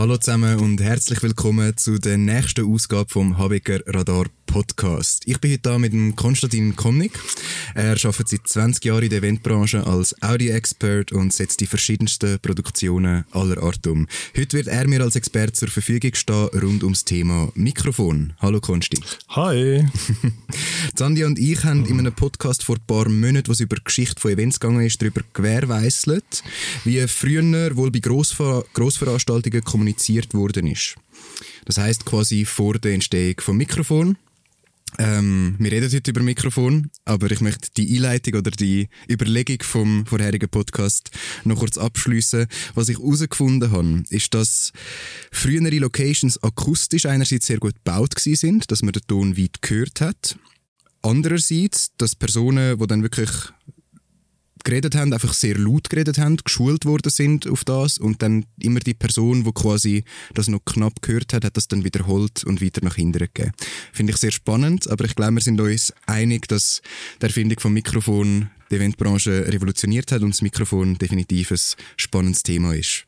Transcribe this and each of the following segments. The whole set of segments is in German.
Hallo zusammen und herzlich willkommen zu der nächsten Ausgabe vom Habecker Radar Podcast. Ich bin heute da mit dem Konstantin Komnik. Er arbeitet seit 20 Jahren in der Eventbranche als Audio-Expert und setzt die verschiedensten Produktionen aller Art um. Heute wird er mir als Experte zur Verfügung stehen rund ums Thema Mikrofon. Hallo Konsti. Hi. Sandy und ich haben in einem Podcast vor ein paar Monaten, was über die Geschichte von Events gegangen ist, darüber gewährweisselt, wie früher wohl bei Grossver Grossveranstaltungen kommuniziert worden ist. Das heißt quasi vor der Entstehung vom Mikrofon ähm, wir reden heute über Mikrofon, aber ich möchte die Einleitung oder die Überlegung vom vorherigen Podcast noch kurz abschließen. Was ich herausgefunden habe, ist, dass frühere Locations akustisch einerseits sehr gut gebaut sind, dass man den Ton weit gehört hat. Andererseits, dass Personen, die dann wirklich geredet haben, einfach sehr laut geredet haben, geschult worden sind auf das und dann immer die Person, die quasi das noch knapp gehört hat, hat das dann wiederholt und weiter nach hinten gegeben. Finde ich sehr spannend, aber ich glaube, wir sind uns einig, dass die Erfindung vom Mikrofon die Eventbranche revolutioniert hat und das Mikrofon definitiv ein spannendes Thema ist.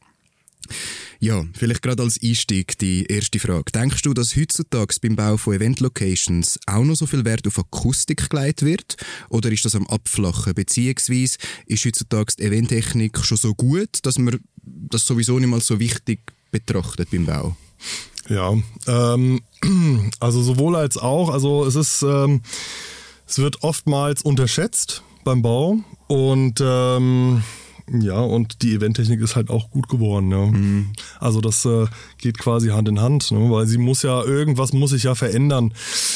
Ja, vielleicht gerade als Einstieg die erste Frage. Denkst du, dass heutzutage beim Bau von Event-Locations auch noch so viel Wert auf Akustik gelegt wird? Oder ist das am Abflachen? Beziehungsweise ist heutzutage die Eventtechnik schon so gut, dass man das sowieso nicht mal so wichtig betrachtet beim Bau? Ja, ähm, also sowohl als auch. Also es ist, ähm, es wird oftmals unterschätzt beim Bau und ähm, ja, und die Eventtechnik ist halt auch gut geworden. Ja. Mhm. Also das äh, geht quasi Hand in Hand, ne? weil sie muss ja, irgendwas muss sich ja verändern.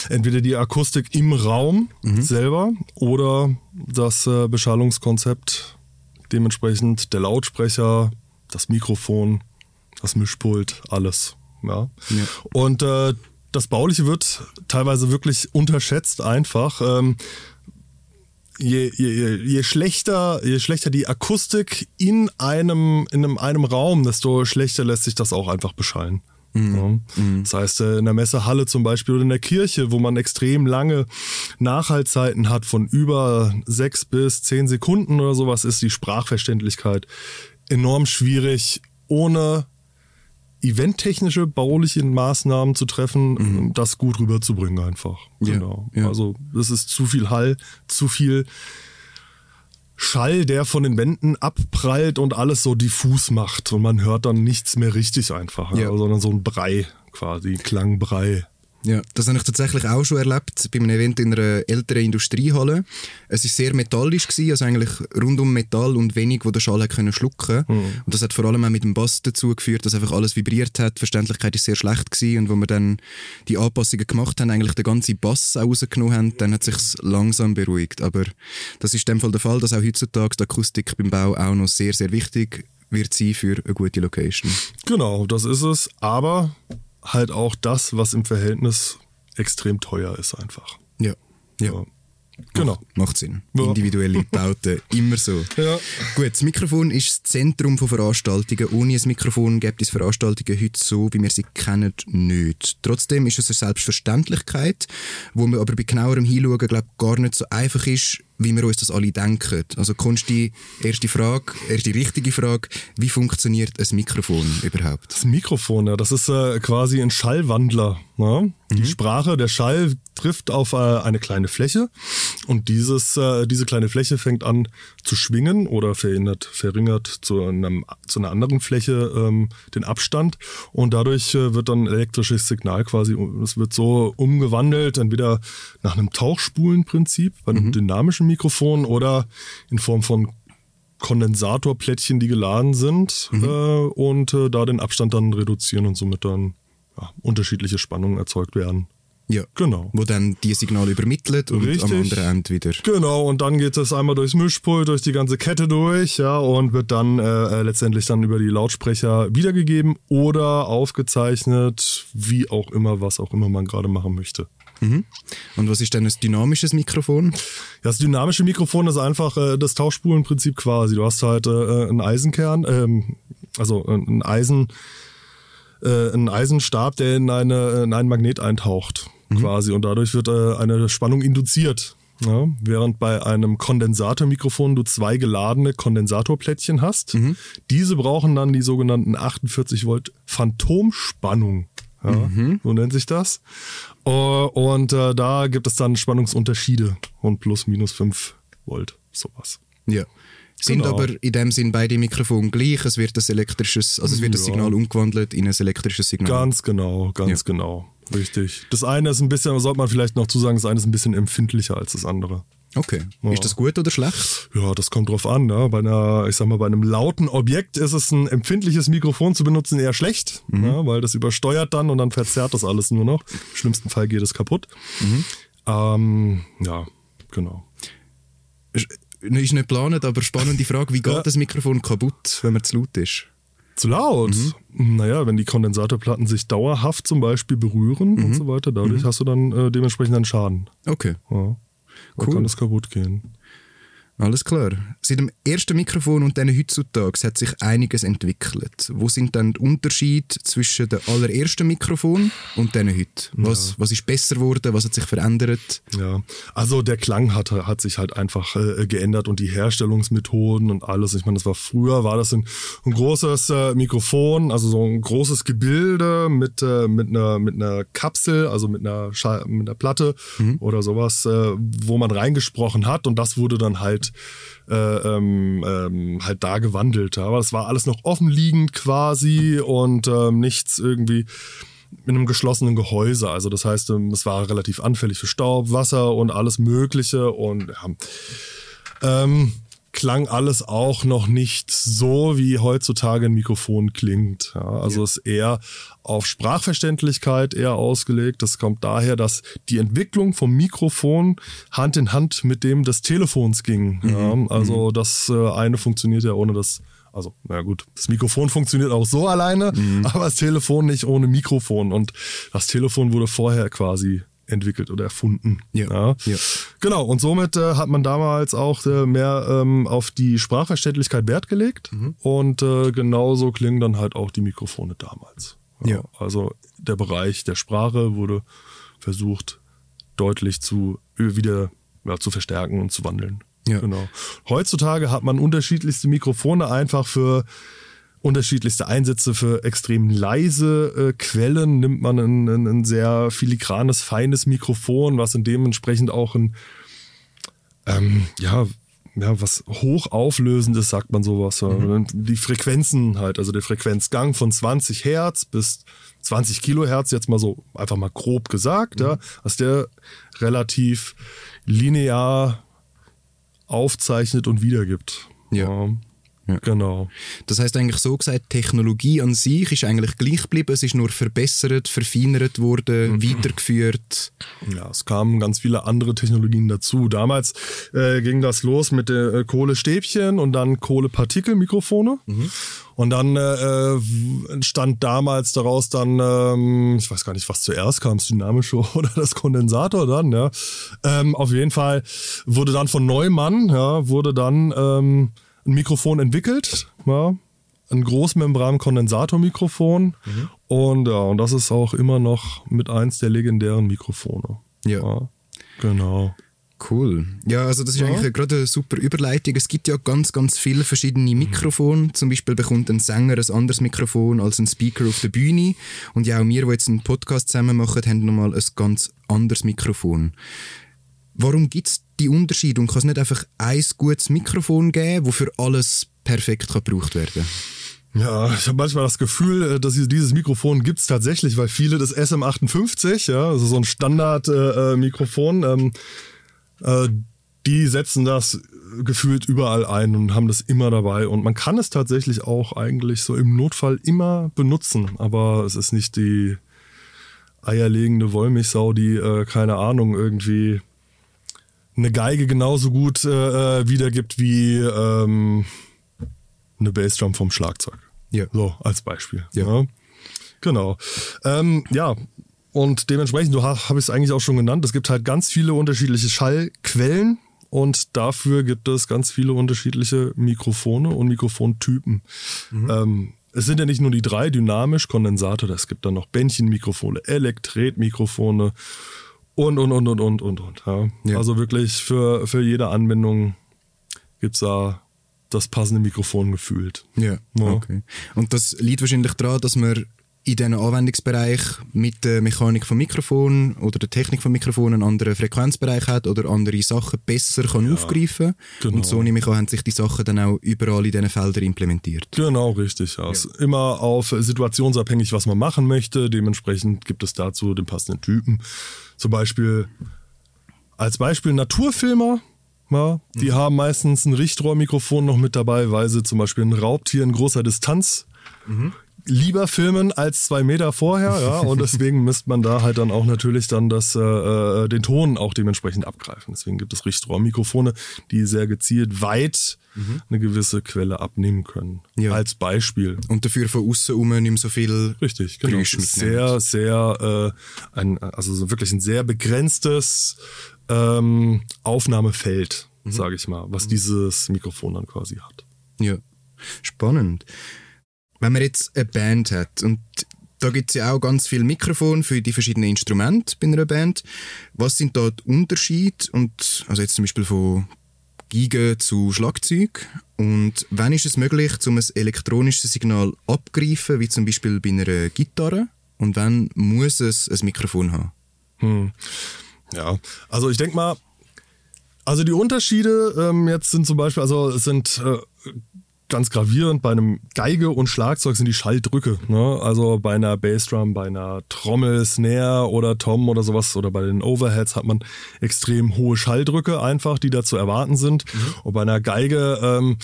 Entweder die Akustik im Raum mhm. selber oder das äh, Beschallungskonzept, dementsprechend der Lautsprecher, das Mikrofon, das Mischpult, alles. Ja. ja. Und äh, das Bauliche wird teilweise wirklich unterschätzt einfach. Ähm, je, je, je, schlechter, je schlechter die Akustik in einem, in einem, einem Raum, desto schlechter lässt sich das auch einfach beschallen. Mhm. Ja. Mhm. Das heißt, äh, in der Messehalle zum Beispiel oder in der Kirche, wo man extrem lange Nachhaltzeiten hat von über sechs bis zehn Sekunden oder sowas, ist die Sprachverständlichkeit enorm schwierig, ohne eventtechnische, bauliche Maßnahmen zu treffen, mhm. das gut rüberzubringen einfach. Ja, genau. Ja. Also es ist zu viel Hall, zu viel Schall, der von den Wänden abprallt und alles so diffus macht und man hört dann nichts mehr richtig einfach, ja. sondern so ein Brei quasi, Klangbrei. Ja, das habe ich tatsächlich auch schon erlebt bei einem Event in einer älteren Industriehalle. Es ist sehr metallisch gewesen, also eigentlich rund um Metall und wenig, wo der Schall können schlucken. Mhm. Und das hat vor allem auch mit dem Bass dazu geführt, dass einfach alles vibriert hat. Die Verständlichkeit ist sehr schlecht gewesen und wo wir dann die Anpassungen gemacht haben, eigentlich den ganzen Bass auch rausgenommen haben, dann hat sich langsam beruhigt. Aber das ist in dem Fall der Fall, dass auch heutzutage die Akustik beim Bau auch noch sehr, sehr wichtig wird sein für eine gute Location. Genau, das ist es. Aber halt auch das, was im Verhältnis extrem teuer ist einfach. Ja. Ja. Genau. Macht, macht Sinn. Ja. Individuelle Bauten, immer so. Ja. Gut, das Mikrofon ist das Zentrum von Veranstaltungen. Ohne ein Mikrofon gibt es Veranstaltungen heute so, wie wir sie kennen, nicht. Trotzdem ist es eine Selbstverständlichkeit, wo man aber bei genauerem Hinschauen, glaube gar nicht so einfach ist, wie wir uns das alle denken. Also kommst die erste Frage, erste richtige Frage, wie funktioniert ein Mikrofon überhaupt? Das Mikrofon, ja, das ist äh, quasi ein Schallwandler. Ne? Mhm. Die Sprache, der Schall trifft auf äh, eine kleine Fläche und dieses, äh, diese kleine Fläche fängt an zu schwingen oder verhindert, verringert zu, einem, zu einer anderen Fläche ähm, den Abstand und dadurch äh, wird dann elektrisches Signal quasi, es wird so umgewandelt, entweder nach einem Tauchspulenprinzip, bei einem mhm. dynamischen Mikrofon oder in Form von Kondensatorplättchen, die geladen sind mhm. äh, und äh, da den Abstand dann reduzieren und somit dann ja, unterschiedliche Spannungen erzeugt werden. Ja, genau. Wo dann die Signale übermittelt und Richtig. am anderen Ende wieder. Genau, und dann geht es einmal durchs Mischpult, durch die ganze Kette durch, ja, und wird dann äh, äh letztendlich dann über die Lautsprecher wiedergegeben oder aufgezeichnet, wie auch immer, was auch immer man gerade machen möchte. Mhm. Und was ist denn ein dynamisches Mikrofon? Ja, das dynamische Mikrofon ist einfach äh, das Tauchspulenprinzip quasi. Du hast halt äh, einen Eisenkern, ähm, also äh, ein Eisen, äh, einen Eisenstab, der in, eine, in einen Magnet eintaucht, mhm. quasi. Und dadurch wird äh, eine Spannung induziert. Ja, während bei einem Kondensatormikrofon du zwei geladene Kondensatorplättchen hast. Mhm. Diese brauchen dann die sogenannten 48 Volt Phantomspannung. Ja, Mhm. So nennt sich das. Äh, Und äh, da gibt es dann Spannungsunterschiede und plus minus 5 Volt, sowas. Ja. Sind Genau. aber in dem Sinn beide Mikrofone gleich. Es wird das elektrisches, also es wird das Ja. Signal umgewandelt in ein elektrisches Signal. Ganz genau, ganz Ja. genau. Richtig. Das eine ist ein bisschen, sollte man vielleicht noch zusagen, das eine ist ein bisschen empfindlicher als das andere. Okay. Ja. Ist das gut oder schlecht? Ja, das kommt drauf an. Ne? Bei einer, ich sag mal, bei einem lauten Objekt ist es ein empfindliches Mikrofon zu benutzen eher schlecht, ne? weil das übersteuert dann und dann verzerrt das alles nur noch. Im schlimmsten Fall geht es kaputt. Ähm, ja, genau. Ist nicht geplant, aber spannende Frage. Wie geht Ja. das Mikrofon kaputt, wenn man zu laut ist? Zu laut? Mhm. Naja, wenn die Kondensatorplatten sich dauerhaft zum Beispiel berühren Mhm. und so weiter, dadurch hast du dann äh, dementsprechend einen Schaden. Okay. Ja. Da Cool. kann das kaputt gehen. Alles klar. Seit dem ersten Mikrofon und dann heutzutage hat sich einiges entwickelt. Wo sind dann die Unterschiede zwischen dem allerersten Mikrofon und dann heute? Was, was ist besser geworden? Was hat sich verändert? Ja, also der Klang hat, hat sich halt einfach äh, geändert und die Herstellungsmethoden und alles. Ich meine, das war früher, war das ein, ein großes äh, Mikrofon, also so ein großes Gebilde mit, äh, mit, einer, mit einer Kapsel, also mit einer, Schall, mit einer Platte oder sowas, äh, wo man reingesprochen hat und das wurde dann halt äh, ähm, ähm, halt da gewandelt. Aber das war alles noch offenliegend quasi und ähm, nichts irgendwie in einem geschlossenen Gehäuse. Also das heißt, ähm, es war relativ anfällig für Staub, Wasser und alles Mögliche und ja, ähm, klang alles auch noch nicht so, wie heutzutage ein Mikrofon klingt. Ja, also es ist eher auf Sprachverständlichkeit eher ausgelegt. Das kommt daher, dass die Entwicklung vom Mikrofon Hand in Hand mit dem des Telefons ging. Ja, also das äh, eine funktioniert ja ohne das also, na gut, das Mikrofon funktioniert auch so alleine, aber das Telefon nicht ohne Mikrofon. Und das Telefon wurde vorher quasi entwickelt oder erfunden. Ja, ja. Genau, und somit äh, hat man damals auch äh, mehr ähm, auf die Sprachverständlichkeit Wert gelegt. Und äh, genauso klingen dann halt auch die Mikrofone damals. Ja. Also der Bereich der Sprache wurde versucht, deutlich zu äh, wieder ja, zu verstärken und zu wandeln. Ja. Genau. Heutzutage hat man unterschiedlichste Mikrofone einfach für unterschiedlichste Einsätze für extrem leise äh, Quellen nimmt man ein, ein, ein sehr filigranes, feines Mikrofon, was in dementsprechend auch ein ähm, ja, ja, was hochauflösendes, sagt man sowas. ja. Die Frequenzen halt, also der Frequenzgang von 20 Hertz bis 20 Kilohertz, jetzt mal so einfach mal grob gesagt, ja, dass der relativ linear aufzeichnet und wiedergibt. Ja. Ja. Genau. Das heißt eigentlich so gesagt, Technologie an sich ist eigentlich gleich geblieben. Es ist nur verbessert, verfeinert worden, weitergeführt. Ja, es kamen ganz viele andere Technologien dazu. Damals äh, ging das los mit äh, Kohlestäbchen und dann Kohlepartikelmikrofone. Und dann äh, entstand damals daraus dann, ähm, ich weiß gar nicht, was zuerst kam, das dynamische oder das Kondensator dann, ja. Ähm, auf jeden Fall wurde dann von Neumann, ja, wurde dann ähm, ein Mikrofon entwickelt, ja, ein Großmembran-Kondensatormikrofon. Und ja, und das ist auch immer noch mit eins der legendären Mikrofone. Ja. Genau. Cool. Ja, also das ist Ja. eigentlich gerade eine super Überleitung. Es gibt ja ganz, ganz viele verschiedene Mikrofone. Zum Beispiel bekommt ein Sänger ein anderes Mikrofon als ein Speaker auf der Bühne. Und ja, auch wir, die jetzt einen Podcast zusammen machen, haben nochmal ein ganz anderes Mikrofon. Warum gibt es die Unterschiede und kann es nicht einfach ein gutes Mikrofon geben, wo für alles perfekt kann gebraucht werden Ja, ich habe manchmal das Gefühl, äh, dass dieses Mikrofon gibt's tatsächlich, weil viele das SM58, ja, also so ein Standard-Mikrofon, ähm, äh, die setzen das gefühlt überall ein und haben das immer dabei. Und man kann es tatsächlich auch eigentlich so im Notfall immer benutzen, aber es ist nicht die eierlegende Wollmilchsau, die, äh, keine Ahnung, irgendwie eine Geige genauso gut äh, äh, wiedergibt wie ähm, eine Bassdrum vom Schlagzeug. Ja. So, als Beispiel. Ja. Genau. Ähm, ja, und dementsprechend, du ha- habe ich es eigentlich auch schon genannt, es gibt halt ganz viele unterschiedliche Schallquellen und dafür gibt es ganz viele unterschiedliche Mikrofone und Mikrofontypen. Ähm, es sind ja nicht nur die drei, dynamisch, Kondensator, es gibt dann noch Bändchenmikrofone, Elektretmikrofone Und, und, und, und, und, und, und. Ja. Ja. Also wirklich für, für jede Anwendung gibt's da das passende Mikrofon gefühlt. Ja, Ja. okay. Und das liegt wahrscheinlich daran, dass man in diesem Anwendungsbereich mit der Mechanik vom Mikrofon oder der Technik vom Mikrofon einen anderen Frequenzbereich hat oder andere Sachen besser kann aufgreifen genau. Und so nehme ich an, haben sich die Sachen dann auch überall in diesen Feldern implementiert. Genau, richtig. Ja. Ist Immer auf situationsabhängig, was man machen möchte. Dementsprechend gibt es dazu den passenden Typen. Zum Beispiel als Beispiel Naturfilmer. Ja, die haben meistens ein Richtrohrmikrofon noch mit dabei, weil sie zum Beispiel ein Raubtier in großer Distanz lieber filmen als zwei Meter vorher, ja, und deswegen müsste man da halt dann auch natürlich dann das, äh, äh, den Ton auch dementsprechend abgreifen. Deswegen gibt es Richtrohrmikrofone, die sehr gezielt weit eine gewisse Quelle abnehmen können. Ja. Als Beispiel. Und dafür von außen um mehr so viel Richtig, genau. Mitnimmt. sehr, sehr, äh, ein, also so wirklich ein sehr begrenztes ähm, Aufnahmefeld, Mhm. sage ich mal, was dieses Mikrofon dann quasi hat. Ja, spannend. Wenn man jetzt eine Band hat und da gibt es ja auch ganz viel Mikrofon für die verschiedenen Instrumente bei einer Band. Was sind da die Unterschiede? Und, also jetzt zum Beispiel von Giga zu Schlagzeug. Und wann ist es möglich, um ein elektronisches Signal abgreifen, wie zum Beispiel bei einer Gitarre? Und wann muss es ein Mikrofon haben? Hm. Ja, also ich denke mal, also die Unterschiede ähm, jetzt sind zum Beispiel, also es sind äh, ganz gravierend bei einem Geige und Schlagzeug sind die Schalldrücke. Ne? Also bei einer Bassdrum, bei einer Trommel, Snare oder Tom oder sowas oder bei den Overheads hat man extrem hohe Schalldrücke einfach, die da zu erwarten sind. Und bei einer Geige ähm,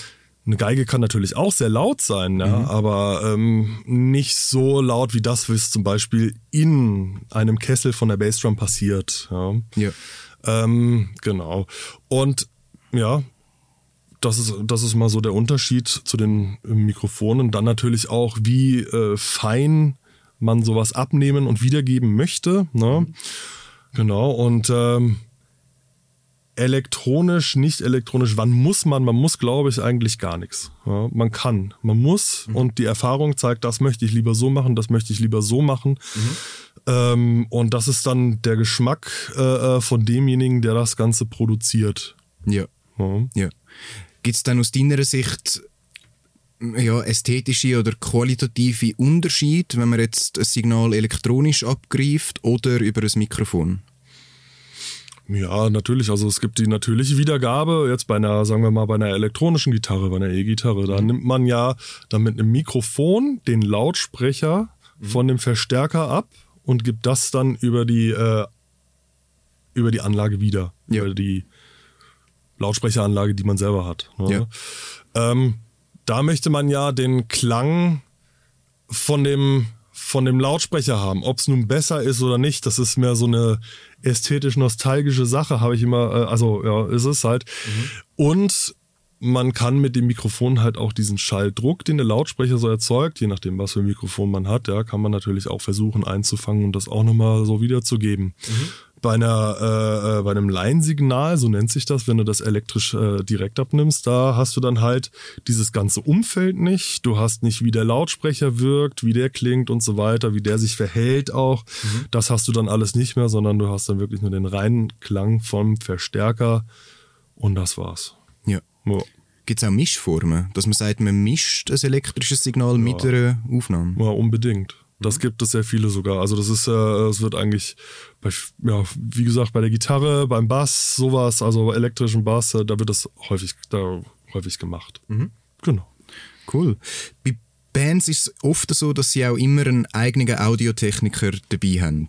eine Geige kann natürlich auch sehr laut sein, ja, aber ähm, nicht so laut wie das, was zum Beispiel in einem Kessel von der Bassdrum passiert. Ja. Ja. Ähm, genau. Und ja, das ist, das ist mal so der Unterschied zu den äh, Mikrofonen. Dann natürlich auch, wie äh, fein man sowas abnehmen und wiedergeben möchte. Ne? Genau. Und ähm, elektronisch, nicht elektronisch, wann muss man? Man muss, glaube ich, eigentlich gar nichts. Ja, man kann, man muss und die Erfahrung zeigt, das möchte ich lieber so machen, das möchte ich lieber so machen. Ähm, und das ist dann der Geschmack äh, äh, von demjenigen, der das Ganze produziert. Ja. Ja. Ja. Gibt es dann aus deiner Sicht ja, ästhetische oder qualitative Unterschied, wenn man jetzt ein Signal elektronisch abgreift oder über ein Mikrofon? Ja, natürlich. Also es gibt die natürliche Wiedergabe. Jetzt bei einer, sagen wir mal, bei einer elektronischen Gitarre, bei einer E-Gitarre, da nimmt man ja dann mit einem Mikrofon den Lautsprecher von dem Verstärker ab und gibt das dann über die, äh, über die Anlage wieder. Ja. Über die Lautsprecheranlage, die man selber hat. Ne? Ja. Ähm, da möchte man ja den Klang von dem, von dem Lautsprecher haben. Ob es nun besser ist oder nicht, das ist mehr so eine ästhetisch-nostalgische Sache, habe ich immer, äh, also ja, ist es halt. Und man kann mit dem Mikrofon halt auch diesen Schalldruck, den der Lautsprecher so erzeugt, je nachdem, was für ein Mikrofon man hat, ja, kann man natürlich auch versuchen einzufangen und das auch nochmal so wiederzugeben. Bei, einer, äh, äh, bei einem Laiensignal, so nennt sich das, wenn du das elektrisch äh, direkt abnimmst, da hast du dann halt dieses ganze Umfeld nicht. Du hast nicht, wie der Lautsprecher wirkt, wie der klingt und so weiter, wie der sich verhält auch. Das hast du dann alles nicht mehr, sondern du hast dann wirklich nur den reinen Klang vom Verstärker und das war's. Ja. Ja. Gibt es auch Mischformen, dass man sagt, man mischt ein elektrisches Signal mit einer Aufnahme? Ja, unbedingt. Das gibt es sehr viele sogar. Also das ist, äh, es wird eigentlich, bei, ja, wie gesagt, bei der Gitarre, beim Bass, sowas, also elektrischen Bass, äh, da wird das häufig, da häufig gemacht. Genau. Cool. Bei Bands ist es oft so, dass sie auch immer einen eigenen Audiotechniker dabei haben.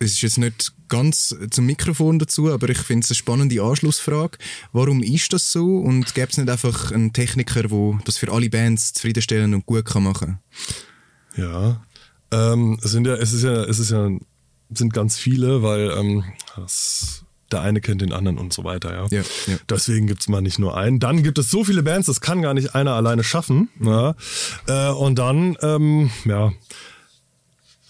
Es ist jetzt nicht ganz zum Mikrofon dazu, aber ich finde es eine spannende Anschlussfrage. Warum ist das so und gäbe es nicht einfach einen Techniker, der das für alle Bands zufriedenstellend und gut kann machen Ja. Ähm, es sind ja, es ist ja, es ist ja, sind ganz viele, weil ähm, das, der eine kennt den anderen und so weiter, ja. Ja, ja. Deswegen gibt's mal nicht nur einen. Dann gibt es so viele Bands, das kann gar nicht einer alleine schaffen. Ja. Äh, und dann, ähm, ja,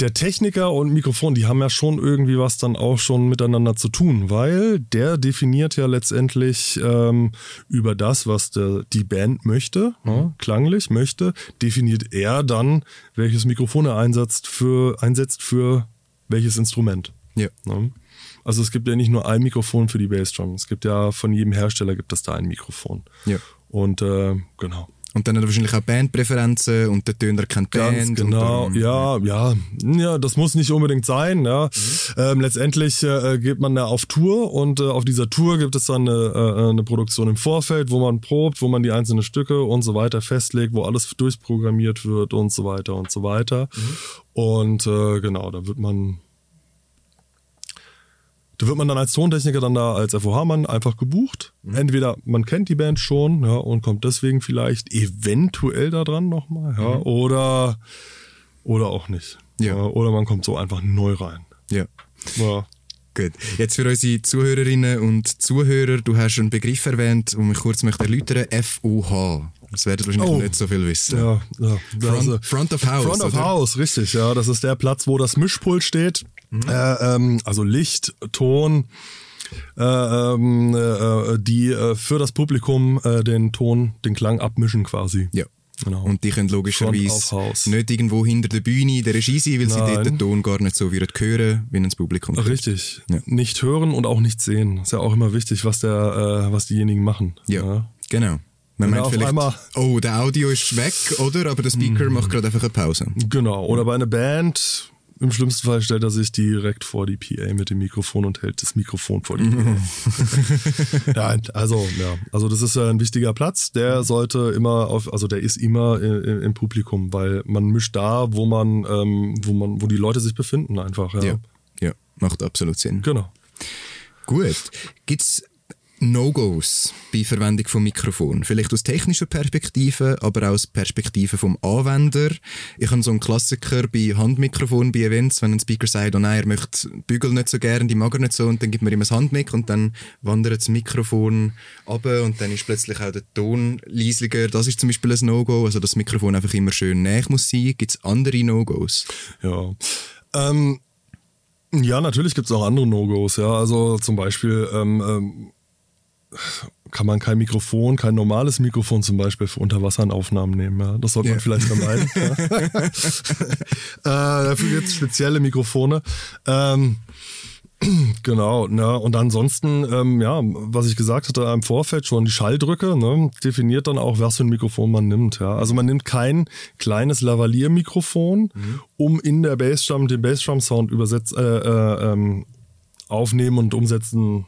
der Techniker und Mikrofon, die haben ja schon irgendwie was dann auch schon miteinander zu tun, weil der definiert ja letztendlich ähm, über das, was der, die Band möchte, ne, klanglich möchte, definiert er dann, welches Mikrofon er einsetzt für, einsetzt für welches Instrument. Ja. Ne? Also es gibt ja nicht nur ein Mikrofon für die Bassdrum. Es gibt ja von jedem Hersteller gibt es da ein Mikrofon. Ja. Und äh, genau. Und dann hat er wahrscheinlich auch Bandpräferenzen und der Töner kennt Ganz Band. genau, und, ähm, ja, ja, ja, das muss nicht unbedingt sein. Ja. Mhm. Ähm, letztendlich äh, geht man da auf Tour und äh, auf dieser Tour gibt es dann eine, äh, eine Produktion im Vorfeld, wo man probt, wo man die einzelnen Stücke und so weiter festlegt, wo alles durchprogrammiert wird und so weiter und so weiter. Mhm. Und äh, genau, da wird man da wird man dann als Tontechniker dann da als FOH-Mann einfach gebucht. Mhm. Entweder man kennt die Band schon ja, und kommt deswegen vielleicht eventuell da dran nochmal, ja, oder, oder auch nicht. Mhm. Ja. Oder man kommt so einfach neu rein. ja. Ja. Gut. Jetzt für unsere Zuhörerinnen und Zuhörer, du hast einen Begriff erwähnt, den ich kurz möchte erläutern FOH. Das werden wahrscheinlich Oh. nicht so viel wissen. Ja, ja. Also- Front, Front of House. Front of oder? House, richtig, ja. Das ist der Platz, wo das Mischpult steht. Äh, ähm, also Licht, Ton, äh, ähm, äh, die äh, für das Publikum äh, den Ton, den Klang abmischen quasi. Ja. Genau. Und die können logischerweise nicht irgendwo hinter der Bühne der Regie sein, weil sie Nein. dort den Ton gar nicht so würden hören, wie ins Publikum. hört. Richtig. Ja. Nicht hören und auch nicht sehen. Ist ja auch immer wichtig, was der, äh, was diejenigen machen. Ja, genau. Man meint vielleicht, einmal- oh, der Audio ist weg, oder? Aber der Speaker macht gerade einfach eine Pause. Genau. Oder bei einer Band, im schlimmsten Fall stellt er sich direkt vor die PA mit dem Mikrofon und hält das Mikrofon vor die PA. ja, also, ja. Also das ist äh, ein wichtiger Platz. Der sollte immer auf, also der ist immer im Publikum, weil man mischt da, wo man, ähm, wo man, wo die Leute sich befinden einfach. Ja. Ja. ja, macht absolut Sinn. Genau. Gut. Gibt's No-Gos bei Verwendung von Mikrofon? Vielleicht aus technischer Perspektive, aber auch aus Perspektive vom Anwender. Ich habe so einen Klassiker bei Handmikrofon bei Events, wenn ein Speaker sagt, oh nein, er möchte Bügel nicht so gern, die mag er nicht so, und dann gibt man ihm ein Handmic und dann wandert das Mikrofon runter und dann ist plötzlich auch der Ton leislicher. Das ist zum Beispiel ein No-Go, also das Mikrofon einfach immer schön näher muss sein. Gibt's andere No-Gos? Ja. Ähm, ja, natürlich gibt es auch andere No-Gos, ja. Also zum Beispiel ähm, ähm, kann man kein Mikrofon, kein normales Mikrofon zum Beispiel für Unterwasseraufnahmen nehmen. Ja. Das sollte man vielleicht vermeiden. ja. äh, dafür gibt es spezielle Mikrofone. Ähm, Genau, ne? Und ansonsten, ähm, ja, was ich gesagt hatte im Vorfeld schon, die Schalldrücke, ne, definiert dann auch, was für ein Mikrofon man nimmt, ja. Also man nimmt kein kleines Lavalier-Mikrofon, um in der Bassdrum den Bassdrum-Sound übersetzt, äh, äh, ähm, aufnehmen und umsetzen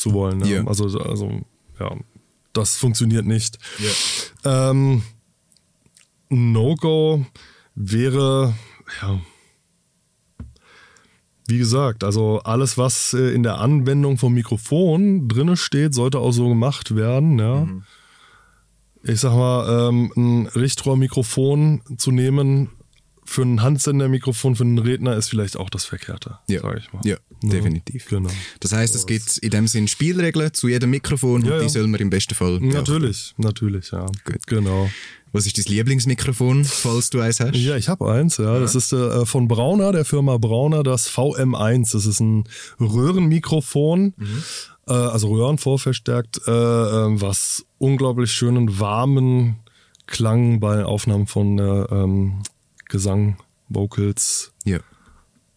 zu wollen. Ne? Ja. Also, also, ja, das funktioniert nicht. Ähm, No-Go wäre, ja, wie gesagt, also alles, was äh, in der Anwendung vom Mikrofon drinne steht, sollte auch so gemacht werden. Ja. Ich sag mal, ähm, ein Richtrohrmikrofon zu nehmen für ein Handsendermikrofon für einen Redner ist vielleicht auch das Verkehrte, Ja. sag ich mal. Ja, definitiv. Genau. Das heißt, es gibt in dem Sinn Spielregeln zu jedem Mikrofon Ja, und die ja. soll man im besten Fall beachten. Natürlich, natürlich, ja. Gut. Genau. Was ist dein Lieblingsmikrofon, falls du eins hast? Ja, ich habe eins, ja. Das ist äh, von Brauner, der Firma Brauner, das VM1. Das ist ein Röhrenmikrofon, äh, also Röhrenvorverstärkt, äh, äh, was unglaublich schönen, warmen Klang bei Aufnahmen von äh, ähm, Gesang, Vocals, Ja.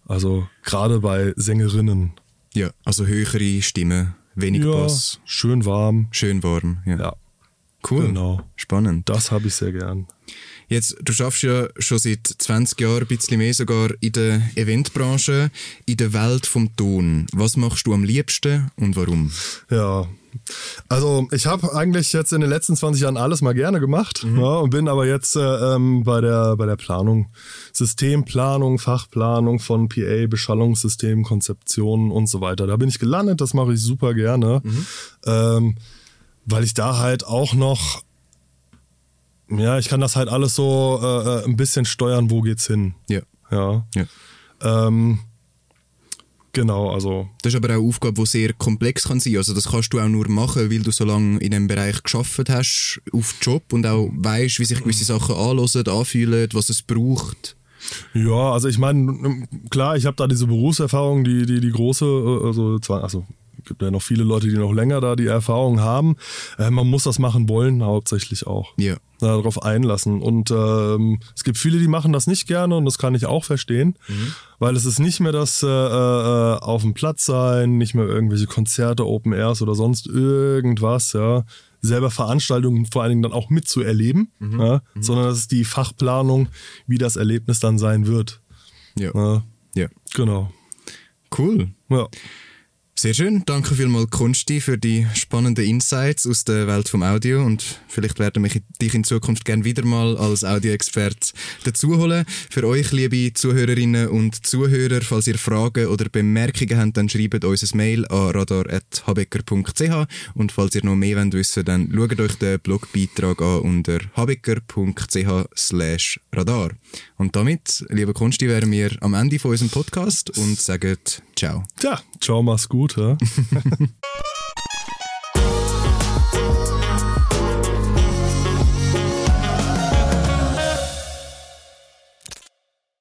also gerade bei Sängerinnen. Ja, also höhere Stimme, wenig Bass, schön warm. schön warm. Ja. Ja, Cool. genau. Spannend. Das habe ich sehr gern. Jetzt, du schaffst ja schon seit 20 Jahren, ein bisschen mehr sogar in der Eventbranche, in der Welt vom Ton. Was machst du am liebsten und warum? Ja. Also ich habe eigentlich jetzt in den letzten 20 Jahren alles mal gerne gemacht ja, und bin aber jetzt äh, ähm, bei der bei der Planung, Systemplanung, Fachplanung von PA, Beschallungssystemen, Konzeptionen und so weiter. Da bin ich gelandet, das mache ich super gerne, ähm, weil ich da halt auch noch ja, ich kann das halt alles so äh, äh, ein bisschen steuern, wo geht's hin. Ja. Ja. ja. Ähm, genau, also Das ist aber auch eine Aufgabe, die sehr komplex kann sein. Also das kannst du auch nur machen, weil du so lange in dem Bereich geschafft hast, auf Job und auch weißt, wie sich gewisse Sachen anhören, anfühlen, was es braucht. Ja, also ich meine, klar, ich habe da diese Berufserfahrung, die, die, die große, äh, also also gibt ja noch viele Leute, die noch länger da die Erfahrung haben. Äh, man muss das machen wollen, hauptsächlich auch. Ja. Darauf einlassen. Und ähm, es gibt viele, die machen das nicht gerne und das kann ich auch verstehen, mhm. weil es ist nicht mehr das äh, äh, auf dem Platz sein, nicht mehr irgendwelche Konzerte, Open Airs oder sonst irgendwas, ja selber Veranstaltungen vor allen Dingen dann auch mitzuerleben, mhm. Ja, mhm. sondern das ist die Fachplanung, wie das Erlebnis dann sein wird. Ja. ja. ja. Genau. Cool. Ja. Sehr schön. Danke vielmals, Konsti, für die spannenden Insights aus der Welt vom Audio. Und vielleicht werden wir dich in Zukunft gerne wieder mal als Audioexpert dazuholen. Für euch, liebe Zuhörerinnen und Zuhörer, falls ihr Fragen oder Bemerkungen habt, dann schreibt uns ein Mail an radar.habecker.ch. Und falls ihr noch mehr wollt wissen dann schaut euch den Blogbeitrag an unter habecker.ch radar. Und damit, liebe Konsti, wären wir am Ende von unserem Podcast und sagen Ciao. Tja, ciao, mach's gut. Minute.